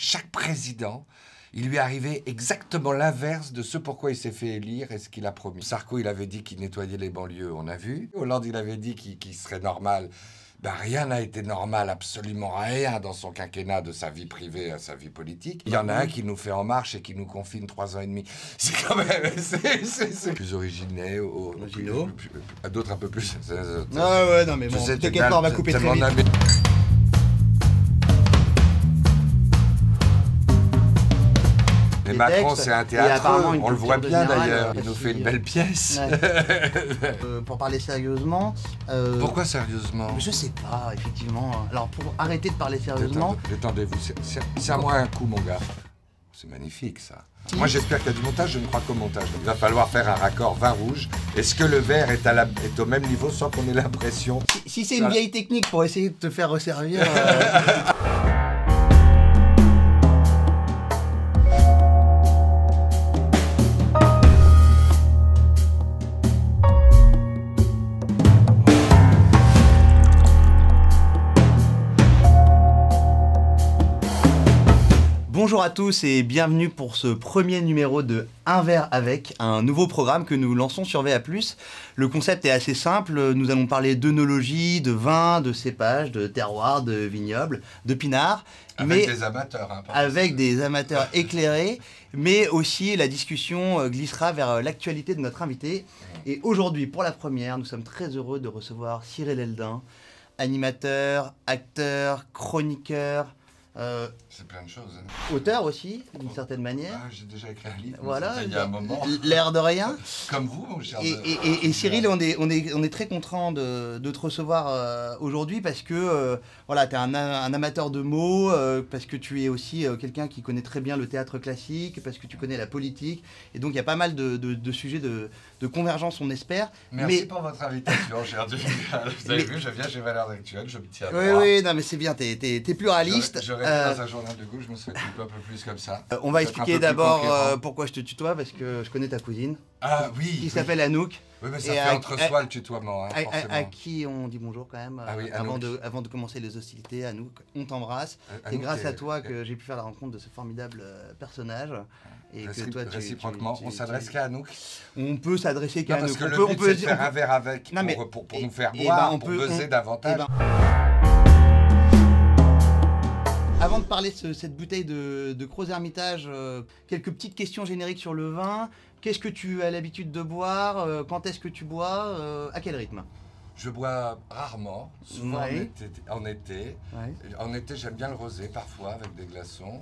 Chaque président, il lui arrivait exactement l'inverse de ce pourquoi il s'est fait élire et ce qu'il a promis. Sarko, il avait dit qu'il nettoyait les banlieues, on a vu. Hollande, il avait dit qu'il serait normal. Ben, rien n'a été normal, absolument rien dans son quinquennat de sa vie privée à sa vie politique. Il y en a un qui nous fait en marche et qui nous confine trois ans et demi. C'est quand même c'est plus originaux, d'autres un peu plus. Ah ouais, non mais bon, t'inquiète pas, on va couper très vite. Mais Macron, c'est un théâtre, on le voit bien d'ailleurs. Il nous fait une belle pièce. Euh, pour parler sérieusement. Euh, Pourquoi sérieusement Je sais pas, effectivement. Alors, pour arrêter de parler sérieusement. Détendez-vous, c'est à moi un coup, mon gars. C'est magnifique ça. Moi j'espère qu'il y a du montage, je ne crois qu'au montage. il va falloir faire un raccord vin rouge. Est-ce que le verre est, à la, est au même niveau sans qu'on ait l'impression Si, c'est une vieille technique pour essayer de te faire resservir. Euh, Bonjour à tous et bienvenue pour ce premier numéro de Un verre avec, un nouveau programme que nous lançons sur VA+. Le concept est assez simple, nous allons parler d'œnologie, de vin, de cépage, de terroir, de vignoble, de pinard. Avec des amateurs. Hein, avec des amateurs éclairés, mais aussi la discussion euh, glissera vers euh, l'actualité de notre invité. Et aujourd'hui, pour la première, nous sommes très heureux de recevoir Cyril Eldin, animateur, acteur, chroniqueur, euh, c'est plein de choses. Hein. Auteur aussi, d'une certaine manière. Ah, j'ai déjà écrit un livre. Voilà, il y a un moment. L'air de rien. Comme vous, mon cher. Et, Cyril, on est, on, est, on est très content de, de te recevoir euh, aujourd'hui parce que euh, voilà, tu es un, un, amateur de mots, parce que tu es aussi quelqu'un qui connaît très bien le théâtre classique, parce que tu connais la politique. Et donc, il y a pas mal de, de, sujets de, convergence, on espère. Merci pour votre invitation, cher Vous avez vu, je viens chez Valeurs Actuelles, je me tiens à Oui, oui, non, mais c'est bien, tu es, pluraliste. Euh, dans un journal de gauche, je me serais un peu plus comme ça. Euh, on va expliquer d'abord euh, pourquoi je te tutoie, parce que je connais ta cousine. Ah oui. Qui s'appelle Anouk. Oui, mais ça fait entre soi le tutoiement. Hein, à, qui on dit bonjour quand même ah avant, de, avant de commencer les hostilités. Anouk, on t'embrasse. C'est grâce à toi que j'ai pu faire la rencontre de ce formidable personnage. Et que toi, tu, réciproquement, on s'adresse qu'à Anouk On peut s'adresser qu'à Anouk. Parce que on peut, faire un verre avec pour, nous faire boire, on pour peut, buzzer davantage. Avant de parler de cette bouteille de, de Hermitage, euh, quelques petites questions génériques sur le vin. Qu'est-ce que tu as l'habitude de boire euh, Quand est-ce que tu bois euh, À quel rythme? Je bois rarement, souvent en été. En été, j'aime bien le rosé parfois avec des glaçons.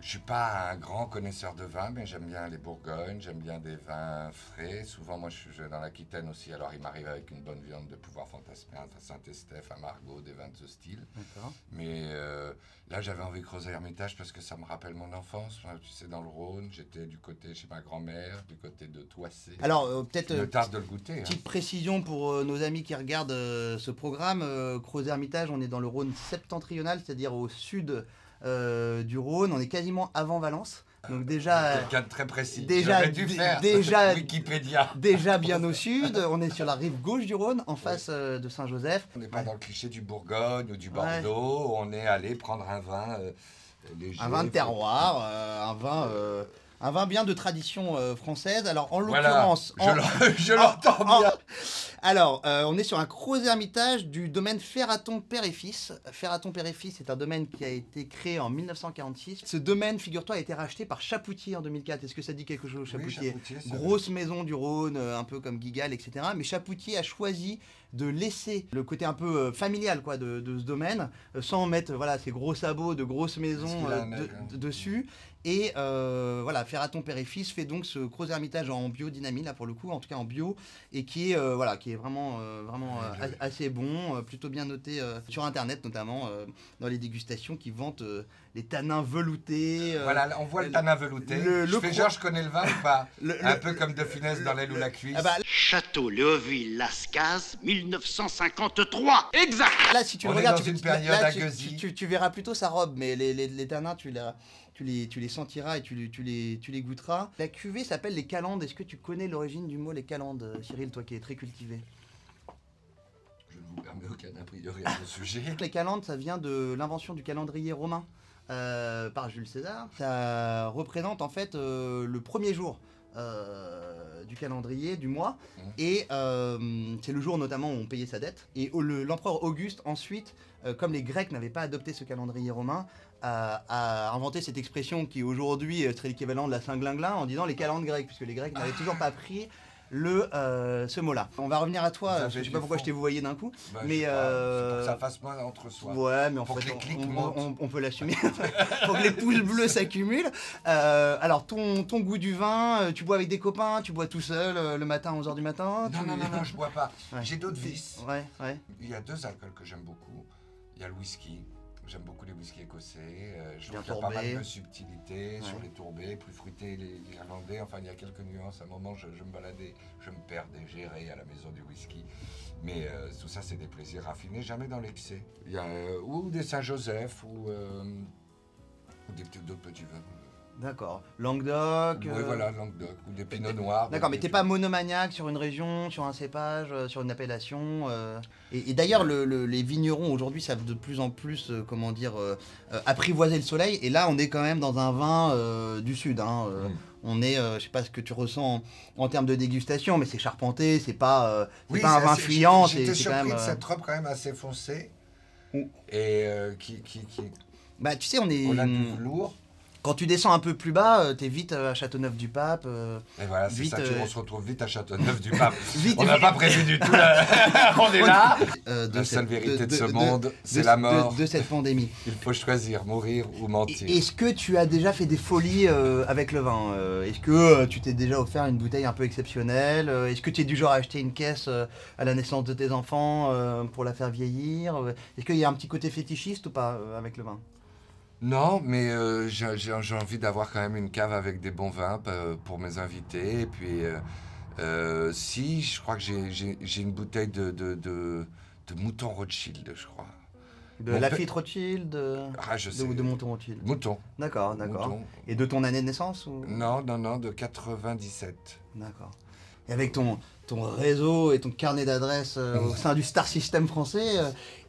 Je suis pas un grand connaisseur de vin, mais j'aime bien les Bourgognes, j'aime bien des vins frais. Souvent, moi, je suis dans l'Aquitaine aussi, alors il m'arrive avec une bonne viande de pouvoir fantasmer à Saint-Estèphe, à Margaux, des vins de ce style. Mais euh, là, j'avais envie de creuser Hermitage parce que ça me rappelle mon enfance. tu sais, dans le Rhône, j'étais du côté chez ma grand-mère, du côté de Toissé. Alors, euh, peut-être. Euh, tarde de le goûter. Petite hein. précision pour nos amis qui regardent ce programme. Creuser Hermitage, on est dans le Rhône septentrional, c'est-à-dire au sud euh, du Rhône. On est quasiment avant Valence. Donc déjà, quelqu'un de très précis. Déjà, dû faire déjà, Wikipédia. Déjà bien au sud. On est sur la rive gauche du Rhône, en face euh, de Saint-Joseph. On n'est pas dans le cliché du Bourgogne ou du Bordeaux. On est allé prendre un vin euh, léger. Un vin de terroir, un vin un vin bien de tradition euh, française. Alors, en l'occurrence. je l'entends bien. Alors, euh, on est sur un gros ermitage du domaine Ferraton Père et Fils. Ferraton Père et Fils est un domaine qui a été créé en 1946. Ce domaine, figure-toi, a été racheté par Chapoutier en 2004. Est-ce que ça dit quelque chose, Chapoutier, Grosse maison du Rhône, euh, un peu comme Guigal, etc. Mais Chapoutier a choisi de laisser le côté un peu familial quoi, de, ce domaine, sans mettre voilà, ces gros sabots de grosses maisons dessus. Et euh, voilà, Ferraton Père et Fils fait donc ce gros ermitage en biodynamie, là pour le coup, en tout cas en bio, et qui est, euh, voilà, qui est vraiment, euh, vraiment assez bon, plutôt bien noté sur Internet, notamment dans les dégustations qui vantent les tanins veloutés. voilà, on voit le tanin velouté. je fais genre, je connais le vin ou pas Un peu comme de finesse dans l'aile ou la cuisse. Ah bah, Château Léoville Lascaz, 1953 Exact Là, si tu regardes, tu, une période tu, tu, verras plutôt sa robe, mais les, les, les tanins, tu les tu les, tu les sentiras et tu, les, tu, les, tu les goûteras. La cuvée s'appelle les calendes. Est-ce que tu connais l'origine du mot les calendes, euh, Cyril, toi qui es très cultivé? Je ne vous permets aucun a priori à ce sujet. Les calendes, ça vient de l'invention du calendrier romain. par Jules César. Ça représente en fait le premier jour du calendrier du mois. Mmh. Et c'est le jour notamment où on payait sa dette. Et l'empereur Auguste ensuite, comme les Grecs n'avaient pas adopté ce calendrier romain, a, inventé cette expression qui aujourd'hui serait l'équivalent de la Saint-Glinglin en disant les calendes grecs, puisque les Grecs n'avaient toujours pas pris le, euh, ce mot-là. On va revenir à toi, je sais pas pourquoi je t'ai voyé d'un coup. Bah, mais euh... pour que ça fasse moins entre soi. Ouais, mais en fait, on, peut l'assumer. pour que les pouces bleus s'accumulent. Euh, alors, ton, ton goût du vin, euh, tu bois avec des copains, tu bois tout seul le matin à 11h du matin Non, non, non, non, je bois pas. J'ai d'autres vices. Ouais, ouais. Il y a deux alcools que j'aime beaucoup. Il y a le whisky. J'aime beaucoup whiskies écossais. Euh, je trouve qu'il y a pas mal de subtilité sur les tourbés, plus fruités les, irlandais. Enfin, il y a quelques nuances. À un moment, je, me baladais, je me perdais, géré à la maison du whisky. Mais euh, tout ça, c'est des plaisirs raffinés, jamais dans l'excès. Il y a euh, ou des Saint-Joseph ou, ou d'autres petits vins. D'accord. Languedoc. Oui, voilà, Languedoc. Ou des pinots noirs. D'accord, mais t'es pas monomaniaque sur une région, sur un cépage, euh, sur une appellation. Euh. Et, d'ailleurs, les vignerons aujourd'hui savent de plus en plus, euh, comment dire, apprivoiser le soleil. Et là, on est quand même dans un vin du sud. Hein, mm. On est, je sais pas ce que tu ressens en, termes de dégustation, mais c'est charpenté, c'est pas, pas un vin fuyant. J'étais surpris quand même, de cette robe quand même assez foncée. Et qui, qui, Bah, tu sais, on est. On a du lourd. Quand tu descends un peu plus bas, euh, tu es vite euh, à Châteauneuf-du-Pape. Euh, et voilà, c'est ça, on se retrouve vite à Châteauneuf-du-Pape. on n'a pas prévu du tout, on est là. la seule vérité de, ce monde, c'est la mort. De, cette pandémie. Il faut choisir, mourir ou mentir. Est-ce que tu as déjà fait des folies avec le vin Est-ce que tu t'es déjà offert une bouteille un peu exceptionnelle Est-ce que tu es du genre à acheter une caisse à la naissance de tes enfants pour la faire vieillir Est-ce qu'il y a un petit côté fétichiste ou pas avec le vin? Non, mais euh, j'ai envie d'avoir quand même une cave avec des bons vins pour mes invités. Et puis, euh, euh, si, je crois que j'ai une bouteille de, de, de, mouton Rothschild, je crois. De Lafitte Rothschild de... Ah, je sais. De, de Mouton Rothschild Mouton. D'accord, d'accord. Et de ton année de naissance ou... Non, non, non, de 97. D'accord. Et avec ton, ton réseau et ton carnet d'adresses au sein du Star System français,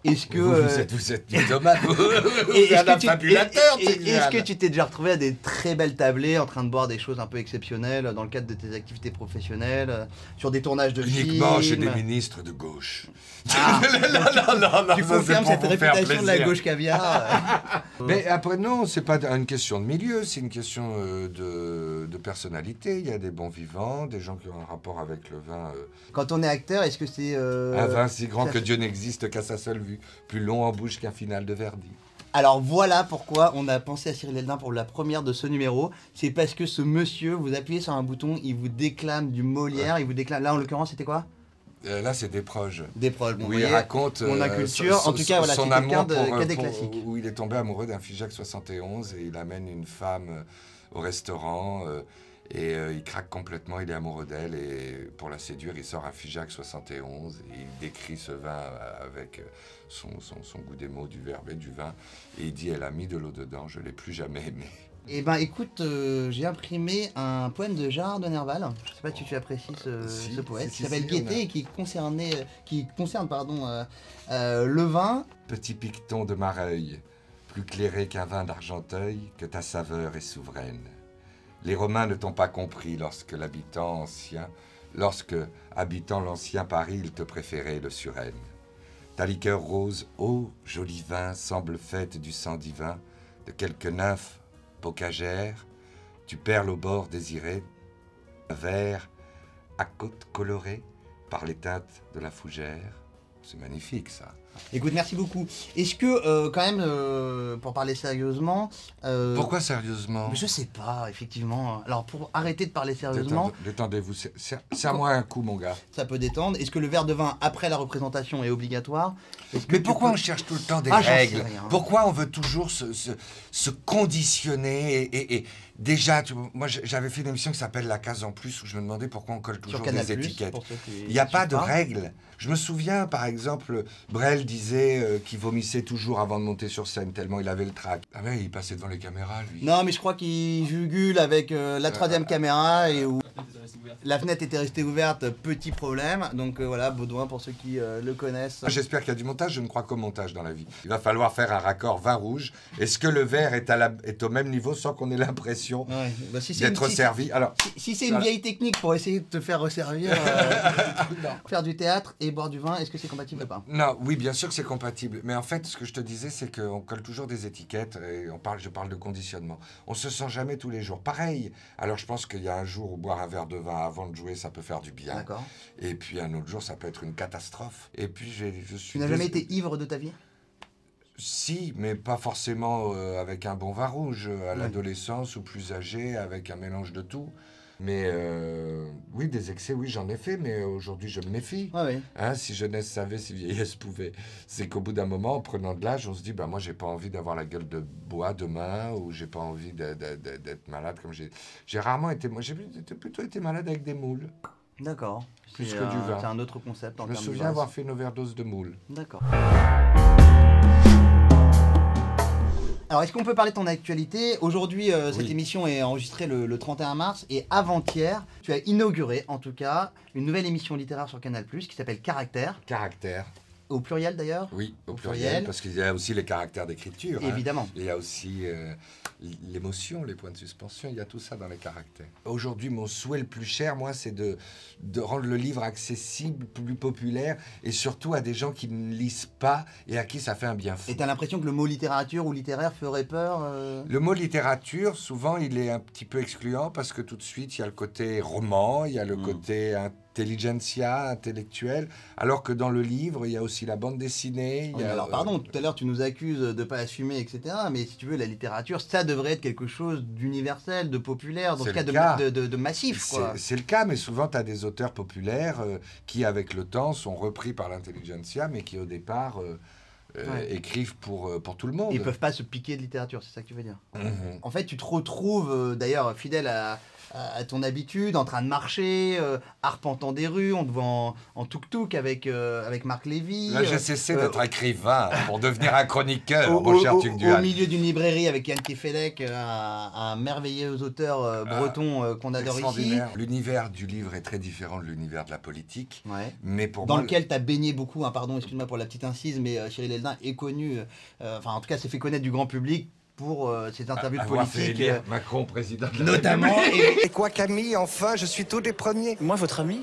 est-ce que. Vous, euh, êtes, vous êtes mythomane, vous, êtes un fabulateur, Est-ce que tu t'es déjà retrouvé à des très belles tablées en train de boire des choses un peu exceptionnelles dans le cadre de tes activités professionnelles, euh, sur des tournages de films Uniquement chez des ministres de gauche. Ah, non, non, non, tu confirmes cette réputation de la gauche caviar Mais après, non, c'est pas une question de milieu, c'est une question euh, de, de, personnalité. Il y a des bons vivants, des gens qui ont un rapport avec le vin. Quand on est acteur, est-ce que c'est. un vin si grand que Dieu n'existe qu'à sa seule vue plus long en bouche qu'un final de Verdi. Alors voilà pourquoi on a pensé à Cyril Eldin pour la première de ce numéro. C'est parce que ce monsieur, vous appuyez sur un bouton, il vous déclame du Molière, il vous déclame. Là en l'occurrence, c'était quoi? Euh, Là, c'est des proches. Des proches. où il raconte mon inculture. Euh, en tout cas, voilà, son amour de, pour, des classiques. Où il est tombé amoureux d'un Figeac 71 et il amène une femme euh, au restaurant. Et euh, il craque complètement, il est amoureux d'elle et pour la séduire, il sort un Figeac 71 et il décrit ce vin avec son, son, goût des mots, du verbe et du vin. Et il dit, elle a mis de l'eau dedans, je l'ai plus jamais aimé. Eh ben écoute, euh, j'ai imprimé un poème de Gérard de Nerval. Je sais pas si tu apprécies ce, poète. qui s'appelle Gaieté et qui, concernait, qui concerne pardon, euh, le vin. Petit picton de Mareuil, plus clairé qu'un vin d'Argenteuil, que ta saveur est souveraine. Les Romains ne t'ont pas compris lorsque l'habitant ancien, lorsque, habitant l'ancien Paris, ils te préféraient le Suresne. Ta liqueur rose, ô joli vin, semble faite du sang divin de quelques nymphes bocagères. Tu perles au bord désiré, vert, à côte colorée par les teintes de la fougère. C'est magnifique ça. Écoute, merci beaucoup. Est-ce que, euh, quand même, euh, pour parler sérieusement. Euh, Pourquoi sérieusement? Je sais pas, effectivement. Alors, pour arrêter de parler sérieusement. Détendez-vous, c'est à moi un coup, mon gars. Ça peut détendre. Est-ce que le verre de vin après la représentation est obligatoire? Mais pourquoi on cherche tout le temps des ah, règles? Pourquoi on veut toujours se, se, conditionner et, Déjà, moi j'avais fait une émission qui s'appelle La case en plus où je me demandais pourquoi on colle toujours des étiquettes. Il n'y a pas de règles. Je me souviens, par exemple, Brel disait euh, qu'il vomissait toujours avant de monter sur scène, tellement il avait le trac. Ah ouais, il passait devant les caméras, lui. Non, mais je crois qu'il jugule avec euh, la troisième caméra et où... ouverte. La fenêtre était restée ouverte, petit problème. Donc euh, voilà, Baudouin pour ceux qui euh, le connaissent. J'espère qu'il y a du montage, je ne crois qu'au montage dans la vie. Il va falloir faire un raccord vin rouge. Est-ce que le verre est, à la, est au même niveau sans qu'on ait l'impression Ouais, bah, si d'être une- servi? Alors, Si, si c'est une Voilà. vieille technique pour essayer de te faire resservir, euh, faire du théâtre et boire du vin, est-ce que c'est compatible ou pas? Non, oui, bien sûr que c'est compatible. Mais en fait, ce que je te disais, c'est qu'on colle toujours des étiquettes et on parle, je parle de conditionnement. On se sent jamais tous les jours. Pareil. Alors, je pense qu'il y a un jour où boire un verre de vin avant de jouer, ça peut faire du bien. Et puis un autre jour, ça peut être une catastrophe. Et puis, je suis. Tu n'as jamais été ivre de ta vie? Si, mais pas forcément euh, avec un bon vin rouge. À Oui. l'adolescence ou plus âgé, avec un mélange de tout. Mais euh, oui, des excès, oui, j'en ai fait, mais aujourd'hui, je me méfie. Ouais, oui. Hein, si jeunesse savait, si vieillesse pouvait. C'est qu'au bout d'un moment, en prenant de l'âge, on se dit, bah, moi, j'ai pas envie d'avoir la gueule de bois demain, ou j'ai pas envie d'être malade comme j'ai. J'ai rarement été. Moi, j'ai plutôt- été malade avec des moules. D'accord. Plus que du un- vin. C'est un autre concept en Je me souviens avoir fait une overdose de moules. D'accord. Alors, est-ce qu'on peut parler de ton actualité? Aujourd'hui, euh, cette Oui. émission est enregistrée le, le 31 mars et avant-hier, tu as inauguré, en tout cas, une nouvelle émission littéraire sur Canal+, qui s'appelle Caractère, Caractère, au pluriel d'ailleurs oui, au, Au pluriel, pluriel. parce qu'il y a aussi les caractères d'écriture. hein. Évidemment. Il y a aussi euh, l'émotion, les points de suspension, il y a tout ça dans les caractères. Aujourd'hui, mon souhait le plus cher, moi, c'est de, de rendre le livre accessible, plus populaire, et surtout à des gens qui ne lisent pas et à qui ça fait un bien fou. Et t'as l'impression que le mot littérature ou littéraire ferait peur euh Le mot littérature, souvent, il est un petit peu excluant parce que tout de suite, il y a le côté roman, il y a le Mm. côté intelligentsia, intellectuel, alors que dans le livre, il y a aussi la bande dessinée. il Oui, y mais a, alors euh, pardon, tout à l'heure tu nous accuses de pas assumer, etc. Mais si tu veux, la littérature, ça devrait être quelque chose d'universel, de populaire, dans ce cas, de, cas. de, de- de massif. C'est le cas, mais souvent, tu as des auteurs populaires euh, qui, avec le temps, sont repris par l'intelligentsia, mais qui, au départ, euh, euh, Ouais. écrivent pour, euh, pour tout le monde. Ils peuvent pas se piquer de littérature, c'est ça que tu veux dire. Mhm. En fait, tu te retrouves euh, d'ailleurs fidèle à, à- à ton habitude, en train de marcher, euh, arpentant des rues, on te voit en, en tuk-tuk avec, euh, avec Marc Lévy. Là, j'ai euh, cessé euh, d'être écrivain pour devenir un chroniqueur, au, mon cher au- au milieu d'une librairie avec Yann Kefelec, euh, un, un merveilleux auteur euh, breton euh, qu'on adore ici. Ah. L'univers du livre est très différent de l'univers de la politique, Ouais. mais pour dans moi, lequel tu as baigné beaucoup, hein, pardon, excuse-moi pour la petite incise, mais euh, Cyril Eldin est connu, euh, enfin en tout cas s'est fait connaître du grand public pour euh, ses interviews de politique, euh, Macron président de la notamment. et- Et quoi Camille, enfin, je suis tout des premiers. Moi, votre ami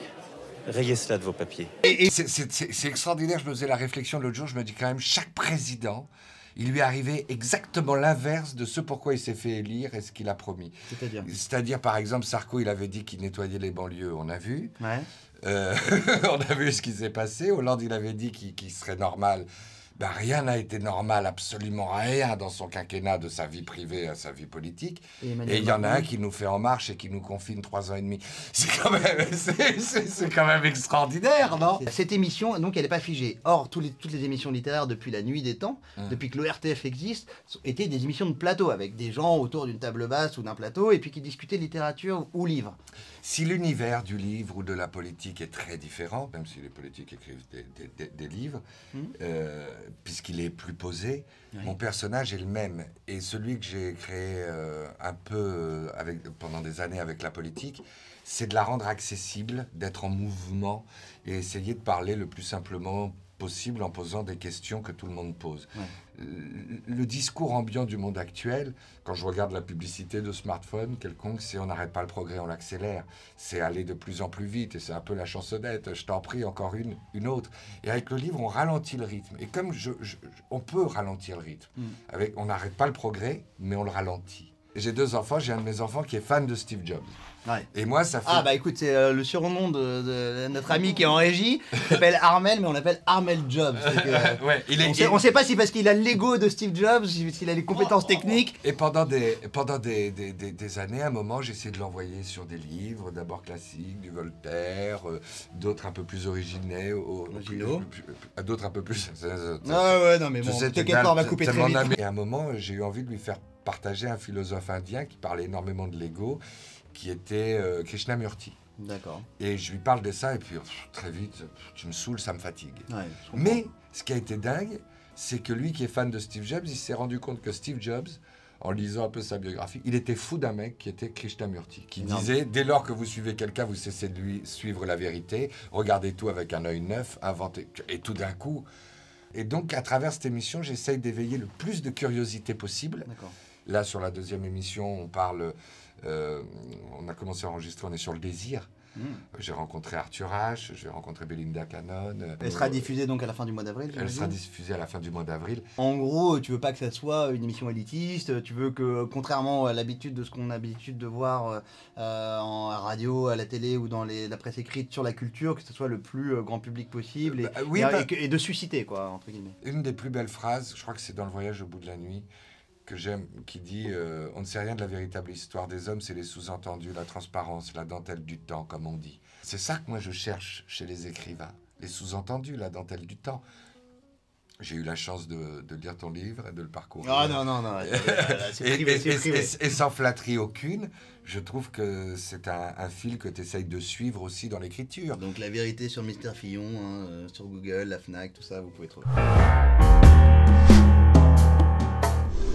Rayez cela de vos papiers. Et c'est- extraordinaire, je me faisais la réflexion l'autre jour, je me dis quand même, chaque président, il lui est arrivé exactement l'inverse de ce pourquoi il s'est fait élire et ce qu'il a promis. C'est-à-dire C'est-à-dire, par exemple, Sarko, il avait dit qu'il nettoyait les banlieues, on a vu. Ouais. Euh, on a vu ce qui s'est passé. Hollande, il avait dit qu'il qu'il serait normal. Ben, rien n'a été normal, absolument rien dans son quinquennat de sa vie privée à sa vie politique. Et il y en a un qui nous fait en marche et qui nous confine trois ans et demi. C'est quand même, c'est- quand même extraordinaire, non? Cette émission, donc, elle n'est pas figée. Or, les- toutes les émissions littéraires depuis la nuit des temps, Hum. depuis que l'ORTF existe, étaient des émissions de plateau avec des gens autour d'une table basse ou d'un plateau et puis qui discutaient littérature ou livre. Si l'univers du livre ou de la politique est très différent, même si les politiques écrivent des, des- des- des livres, Mhm. euh, puisqu'il est plus posé, mon personnage est le même. Et celui que j'ai créé euh, un peu euh, avec, pendant des années avec la politique, c'est de la rendre accessible, d'être en mouvement et essayer de parler le plus simplement possible en posant des questions que tout le monde pose. Le- Le discours ambiant du monde actuel, quand je regarde la publicité de smartphone quelconque, c'est on n'arrête pas le progrès, on l'accélère. C'est aller de plus en plus vite et c'est un peu la chansonnette. Je t'en prie, encore une, une autre. Et avec le livre, on ralentit le rythme. Et comme je, on peut ralentir le rythme, avec, on n'arrête pas le progrès, mais on le ralentit. J'ai deux enfants, j'ai un de mes enfants qui est fan de Steve Jobs. Ouais. Et moi, ça fait. Ah bah écoute, c'est euh, le surnom de, de notre ami qui est en régie, il s'appelle Armel, mais on l'appelle Armel Jobs. Que, euh, Ouais, il est- on, sait, il- on sait pas si parce qu'il a l'ego de Steve Jobs, si- s'il a les compétences techniques. Et pendant des, pendant des, des, des- des années, à un moment, j'ai essayé de l'envoyer sur des livres, d'abord classiques, du Voltaire, euh, d'autres un peu plus originaux, au- d'autres un peu plus. Ah ouais, non mais bon, sais, t'inquiète pas, on va couper très vite. Et à un moment, j'ai eu envie de lui faire partager un philosophe indien qui parlait énormément de l'ego, qui était euh, Krishnamurti. D'accord. Et je lui parle de ça, et puis pff, très vite, tu me saoules, ça me fatigue. Ouais. Mais ce qui a été dingue, c'est que lui qui est fan de Steve Jobs, il s'est rendu compte que Steve Jobs, en lisant un peu sa biographie. Il était fou d'un mec qui était Krishnamurti, qui disait dès lors que vous suivez quelqu'un, vous cessez de lui suivre la vérité, regardez tout avec un œil neuf, inventez. Et tout d'un coup. Et donc, à travers cette émission, j'essaye d'éveiller le plus de curiosité possible. Là, sur la deuxième émission, on parle. Euh, on a commencé à enregistrer, on est sur le désir. Hmm. J'ai rencontré Arthur H, j'ai rencontré Belinda Cannon. Elle sera diffusée donc à la fin du mois d'avril Elle sera diffusée à la fin du mois d'avril. En gros, tu veux pas que ça soit une émission élitiste, tu veux que, contrairement à l'habitude de ce qu'on a l'habitude de voir euh, en radio, à la télé ou dans la presse écrite sur la culture, que ce soit le plus euh, grand public possible et, euh, bah et, de susciter, quoi, entre guillemets. Une des plus belles phrases, je crois que c'est dans le voyage au bout de la nuit, que j'aime, qui dit euh, On ne sait rien de la véritable histoire des hommes, c'est les sous-entendus, la transparence, la dentelle du temps, comme on dit. C'est ça que moi je cherche chez les écrivains, les sous-entendus, la dentelle du temps. J'ai eu la chance de, de, lire ton livre et de le parcourir. Ah non, non, non. et, sans flatterie aucune, je trouve que c'est un, fil que tu essayes de suivre aussi dans l'écriture. Donc la vérité sur Mister Fillon, hein, euh, sur Google, la FNAC, tout ça, vous pouvez trouver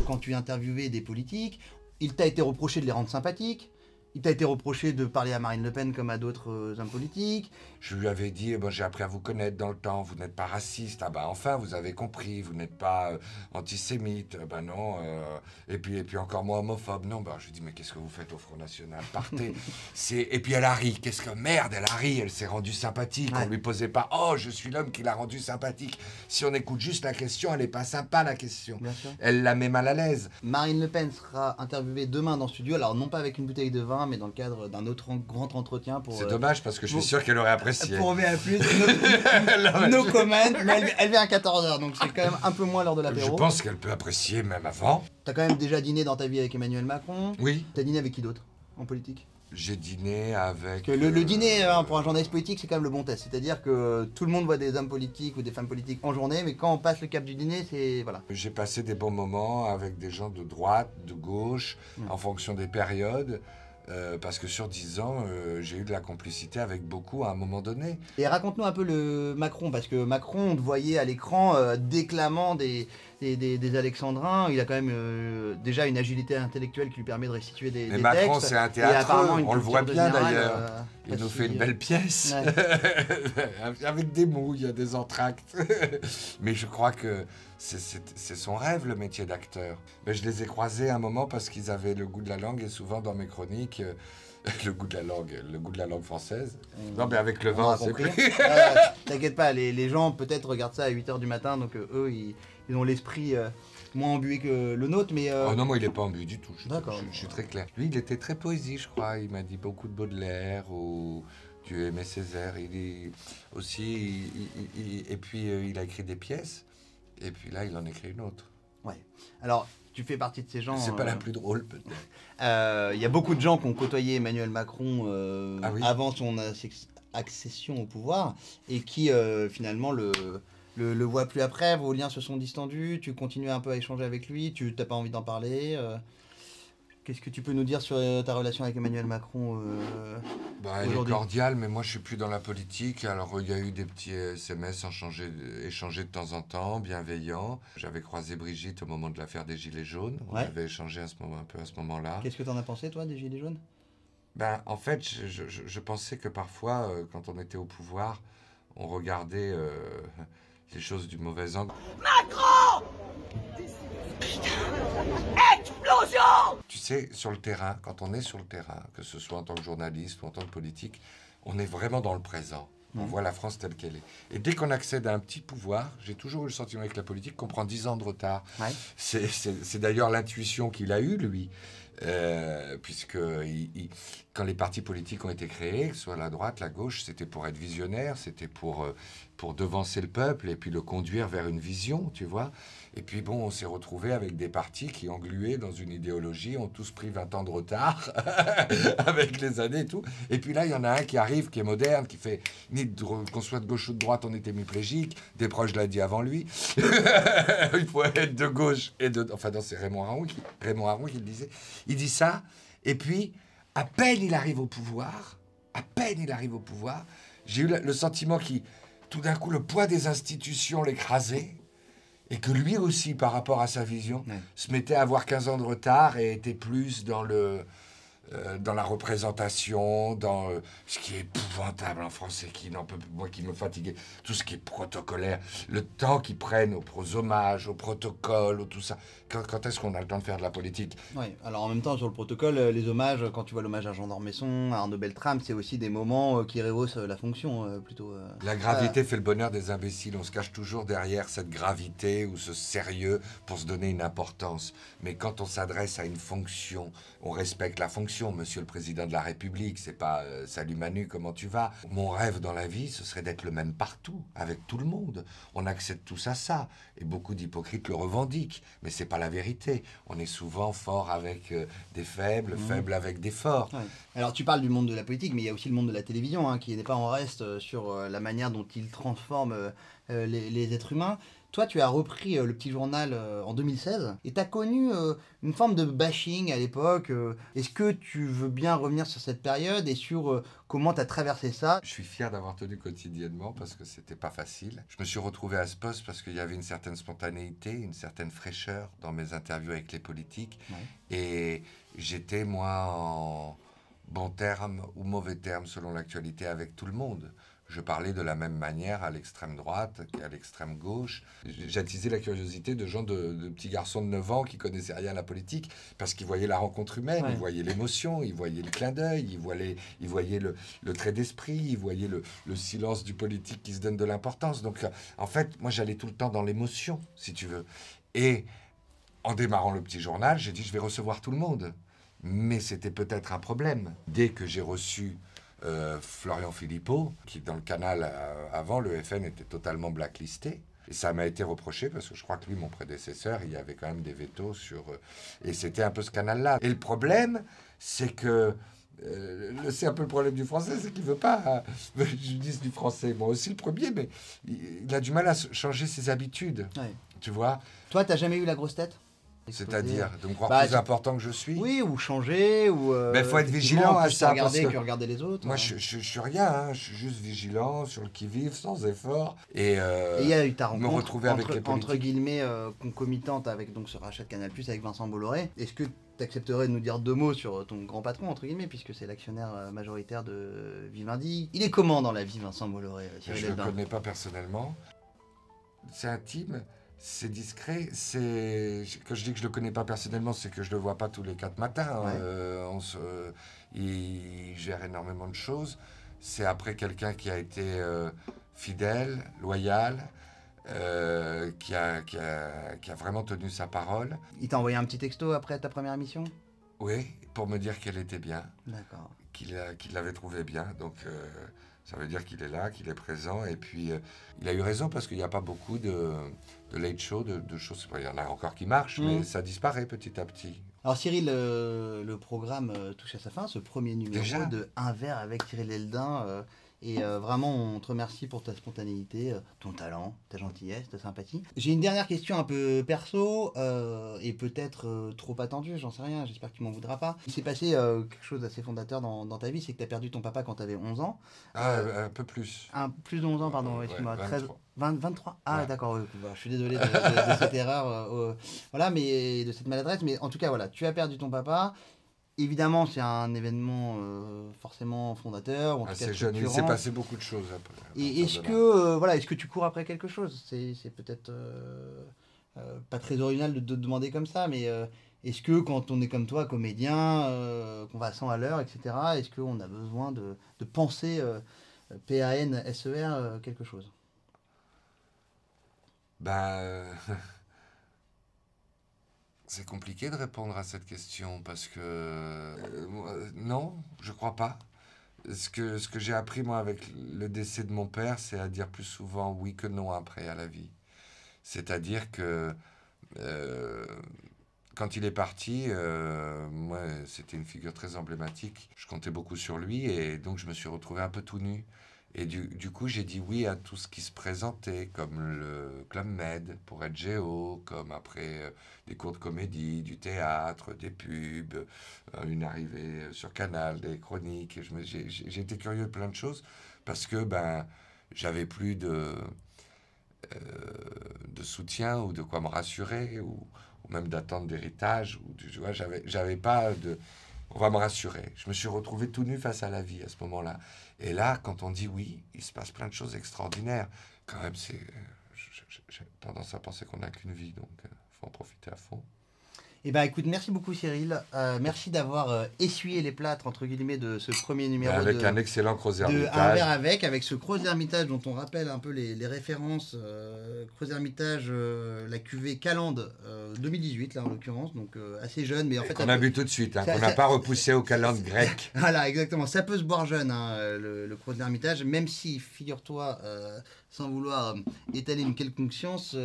quand tu interviewais des politiques, il t'a été reproché de les rendre sympathiques. Il t'a été reproché de parler à Marine Le Pen comme à d'autres euh, hommes politiques. Je lui avais dit, eh ben, j'ai appris à vous connaître dans le temps, vous n'êtes pas raciste. Ah ben enfin, vous avez compris, vous n'êtes pas euh, antisémite. Ah ben non. Euh, et, puis, et puis encore moins homophobe. Non, ben, je lui dis, mais qu'est-ce que vous faites au Front National? Partez. et puis elle a ri. Qu'est-ce que merde, elle a ri. Elle s'est rendue sympathique. On ne lui posait pas, oh, je suis l'homme qui l'a rendue sympathique. Si on écoute juste la question, elle n'est pas sympa, la question. Elle la met mal à l'aise. Marine Le Pen sera interviewée demain dans le studio. Alors, non pas avec une bouteille de vin mais dans le cadre d'un autre grand entretien. C'est euh, dommage parce que je suis sûr qu'elle aurait apprécié. Pour VA+, nos, nos commandes, mais elle, vient à 14h, donc c'est quand même un peu moins l'heure de l'apéro. Je pense qu'elle peut apprécier même avant. T'as quand même déjà dîné dans ta vie avec Emmanuel Macron. Oui. T'as dîné avec qui d'autre en politique? J'ai dîné avec. Le, le, dîner hein, pour un journaliste politique, c'est quand même le bon test. C'est-à-dire que tout le monde voit des hommes politiques ou des femmes politiques en journée, mais quand on passe le cap du dîner, c'est. Voilà. J'ai passé des bons moments avec des gens de droite, de gauche, en fonction des périodes. Euh, parce que sur 10 ans, euh, j'ai eu de la complicité avec beaucoup à un moment donné. Et raconte-nous un peu le Macron, parce que Macron, on te voyait à l'écran euh, déclamant des, des, Alexandrins. Il a quand même déjà une agilité intellectuelle qui lui permet de restituer des, Mais Macron, c'est un théâtre, on le voit bien d'ailleurs. il nous fait une belle pièce, avec des mots, il y a des entractes. Mais je crois que c'est son rêve, le métier d'acteur. Mais je les ai croisés un moment parce qu'ils avaient le goût de la langue et souvent dans mes chroniques, euh, le goût de la langue, le goût de la langue française. non, mais avec le vin, c'est plus. T'inquiète pas, les, les gens peut-être regardent ça à 8h du matin, donc euh, eux, ils, ils ont l'esprit euh, moins embué que le nôtre, mais... Oh non, moi, il n'est pas embué du tout. D'accord. Je, suis très clair. Lui, il était très poésie, je crois. Il m'a dit beaucoup de Baudelaire ou... Tu aimais Césaire, il est aussi, et puis il a écrit des pièces. Et puis là, il en écrit une autre. Ouais. Alors, tu fais partie de ces gens. C'est pas la euh, plus drôle, peut-être. Euh, il y a beaucoup de gens qui ont côtoyé Emmanuel Macron euh, ah avant son accession au pouvoir et qui finalement le, le, le voient plus après. Vos liens se sont distendus. Tu continues un peu à échanger avec lui. Tu n'as pas envie d'en parler. Qu'est-ce que tu peux nous dire sur euh, ta relation avec Emmanuel Macron euh, bah, Elle est cordiale, mais moi je suis plus dans la politique. Alors il y a eu des petits SMS échangés de temps en temps, bienveillants. J'avais croisé Brigitte au moment de l'affaire des Gilets jaunes. On avait échangé à ce moment, un peu à ce moment-là. Qu'est-ce que tu en as pensé, toi, des Gilets jaunes? Ben, En fait, je, pensais que parfois, euh, quand on était au pouvoir, on regardait les choses du mauvais angle. Macron Explosion Tu sais, sur le terrain, quand on est sur le terrain, que ce soit en tant que journaliste ou en tant que politique, on est vraiment dans le présent. On mmh. voit la France telle qu'elle est. Et dès qu'on accède à un petit pouvoir, j'ai toujours eu le sentiment avec la politique qu'on prend 10 ans de retard. C'est d'ailleurs l'intuition qu'il a eue, lui. Euh, puisque quand les partis politiques ont été créés, soit la droite, la gauche, c'était pour être visionnaire, c'était pour, euh, pour devancer le peuple et puis le conduire vers une vision, tu vois. Et puis bon, on s'est retrouvé avec des partis qui, englués dans une idéologie, ont tous pris 20 ans de retard avec les années et tout. Et puis là, il y en a un qui arrive, qui est moderne, qui fait, ni qu'on soit de gauche ou de droite, on est hémiplégique. Des proches l'a dit avant lui. il faut être de gauche et de... Enfin, c'est Raymond Aron qui, Raymond Aron qui le disait. Il dit ça, et puis, à peine il arrive au pouvoir, à peine il arrive au pouvoir, j'ai eu le sentiment qui, tout d'un coup, le poids des institutions l'écrasait et que lui aussi, par rapport à sa vision, se mettait à avoir 15 ans de retard et était plus dans le euh, dans la représentation, dans euh, ce qui est épouvantable en français, qui n'en peut moi qui me fatiguait, tout ce qui est protocolaire, le temps qu'ils prennent aux, hommages, aux protocoles, tout ça. Quand, est-ce qu'on a le temps de faire de la politique? Oui, alors en même temps sur le protocole, euh, les hommages, quand tu vois l'hommage à Jean d'Ormesson, à Arnaud Beltrame, c'est aussi des moments qui rehaussent la fonction plutôt. La gravité fait le bonheur des imbéciles. On se cache toujours derrière cette gravité ou ce sérieux pour se donner une importance. Mais quand on s'adresse à une fonction, on respecte la fonction monsieur le président de la République, c'est pas euh, salut Manu, comment tu vas? Mon rêve dans la vie, ce serait d'être le même partout, avec tout le monde. On accède tous à ça, et beaucoup d'hypocrites le revendiquent, mais c'est pas la vérité. On est souvent fort avec euh, des faibles, mmh. faibles avec des forts. Alors tu parles du monde de la politique, mais il y a aussi le monde de la télévision, hein, qui n'est pas en reste euh, sur la manière dont il transforme les êtres humains. Toi, tu as repris euh, le petit journal euh, en 2016 et tu as connu euh, une forme de bashing à l'époque. Est-ce que tu veux bien revenir sur cette période et sur comment tu as traversé ça? Je suis fier d'avoir tenu quotidiennement parce que c'était pas facile. Je me suis retrouvé à ce poste parce qu'il y avait une certaine spontanéité, une certaine fraîcheur dans mes interviews avec les politiques. Et j'étais, moi, en bon terme ou mauvais terme selon l'actualité avec tout le monde. Je parlais de la même manière à l'extrême droite qu'à l'extrême gauche. J'attisais la curiosité de gens, de, petits garçons de 9 ans qui connaissaient rien à la politique, parce qu'ils voyaient la rencontre humaine, ils voyaient l'émotion, ils voyaient le clin d'œil, ils voyaient, ils voyaient le, trait d'esprit, ils voyaient le, le, silence du politique qui se donne de l'importance. Donc, en fait, moi, j'allais tout le temps dans l'émotion, si tu veux. Et en démarrant le petit journal, j'ai dit, je vais recevoir tout le monde. Mais c'était peut-être un problème. Dès que j'ai reçu euh, Florian Philippot, qui dans le canal euh, avant, le FN était totalement blacklisté. Et ça m'a été reproché parce que je crois que lui, mon prédécesseur, il y avait quand même des vétos sur. Euh, et c'était un peu ce canal-là. Et le problème, c'est que. c'est un peu le problème du français, c'est qu'il veut pas. je dis du français, moi aussi le premier, mais il, a du mal à changer ses habitudes. Tu vois? Toi, t'as jamais eu la grosse tête? C'est-à-dire de me croire bah, plus important que je suis Oui, ou changer, ou. Euh, Mais il faut être vigilant à ça. Regarder que, regarder les autres. Moi, je, je, suis rien, hein, je suis juste vigilant sur le qui-vive, sans effort. Et euh, il y a eu ta rencontre retrouver entre, avec les entre guillemets euh, concomitante avec donc, ce rachat de Canal Plus avec Vincent Bolloré. Est-ce que tu accepterais de nous dire deux mots sur ton grand patron, entre guillemets, puisque c'est l'actionnaire majoritaire de Vivendi? Il est comment dans la vie, Vincent Bolloré Je ne le connais pas personnellement. C'est intime c'est discret. C'est quand je dis que je le connais pas personnellement, c'est que je le vois pas tous les quatre matins. Euh, on se, il gère énormément de choses. C'est après quelqu'un qui a été euh, fidèle, loyal, euh, qui, a, qui, a, qui, a, vraiment tenu sa parole. Il t'a envoyé un petit texto après ta première mission Oui, pour me dire qu'elle était bien. D'accord. Qu'il l'avait trouvé bien. Donc ça veut dire qu'il est là, qu'il est présent. Et puis, il a eu raison parce qu'il n'y a pas beaucoup de, de late show, de, choses. Il y en a encore qui marchent, mais mm. ça disparaît petit à petit. Alors Cyril, euh, le programme euh, touche à sa fin, ce premier numéro de Un verre avec Cyril Eldin. Et euh, vraiment, on te remercie pour ta spontanéité, euh, ton talent, ta gentillesse, ta sympathie. J'ai une dernière question un peu perso euh, et peut-être trop attendue, j'en sais rien, j'espère que tu m'en voudras pas. Il s'est passé quelque chose d'assez fondateur dans, dans, ta vie, c'est que tu as perdu ton papa quand tu avais 11 ans. Ah, un peu plus. Un, plus de 11 ans, pardon, excuse-moi. 23 Ah, d'accord, bah, je suis désolé de, cette erreur, voilà, mais de cette maladresse, mais en tout cas, voilà, tu as perdu ton papa évidemment, c'est un événement euh, forcément fondateur. Jeune, il s'est passé beaucoup de choses après. Et est-ce que, euh, voilà, est-ce que tu cours après quelque chose? C'est peut-être euh, pas très original de te demander comme ça, mais est-ce que quand on est comme toi, comédien, qu'on va à 100 à l'heure, etc., est-ce qu'on a besoin de, de penser P-A-N-S-E-R quelque chose? Ben. C'est compliqué de répondre à cette question parce que euh, non, je crois pas. Ce que, ce que j'ai appris moi avec le décès de mon père, c'est à dire plus souvent oui que non après à la vie. C'est-à-dire que euh, quand il est parti, euh, moi c'était une figure très emblématique. Je comptais beaucoup sur lui et donc je me suis retrouvé un peu tout nu. Et du, du coup, j'ai dit oui à tout ce qui se présentait, comme le Club Med pour être géo, comme après euh, des cours de comédie, du théâtre, des pubs, euh, une arrivée sur Canal, des chroniques. Été curieux de plein de choses parce que ben, j'avais plus de. de soutien ou de quoi me rassurer ou, même d'attente d'héritage. Ou tu vois, j'avais, j'avais pas de. On va me rassurer. Je me suis retrouvé tout nu face à la vie à ce moment-là. Et là, quand on dit oui, il se passe plein de choses extraordinaires. Quand même, c'est. J'ai tendance à penser qu'on n'a qu'une vie, donc il faut en profiter à fond. Eh ben, écoute, merci beaucoup Cyril. Euh, merci d'avoir euh, essuyé les plâtres entre guillemets de ce premier numéro. Avec un excellent Creuset Hermitage. Un verre avec, avec ce Creuset Hermitage dont on rappelle un peu les, références. Euh, Hermitage, euh, la cuvée Calande 2018 là en l'occurrence, donc assez jeune, mais en fait. On a vu tout de suite, hein, qu'on n'a pas repoussé au Calande grec. voilà, exactement. Ça peut se boire jeune, hein, le, le Hermitage, même si, figure-toi, sans vouloir étaler une quelconque science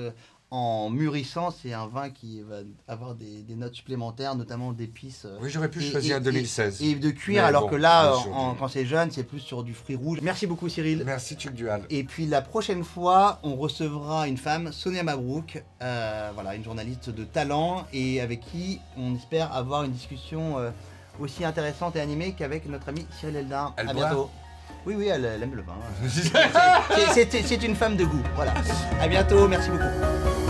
en mûrissant, c'est un vin qui va avoir des, notes supplémentaires, notamment d'épices. Oui, j'aurais pu choisir 2016. Et, de cuir, alors que là, quand c'est jeune, c'est plus sur du fruit rouge. Merci beaucoup, Cyril. Merci, Tuc Dual. Et puis la prochaine fois, on recevra une femme, Sonia Mabrouk, euh, voilà, une journaliste de talent et avec qui on espère avoir une discussion euh, aussi intéressante et animée qu'avec notre ami Cyril Eldin. à bientôt. Oui, oui, elle, aime le vin. c'est une femme de goût. Voilà. À bientôt. Merci beaucoup.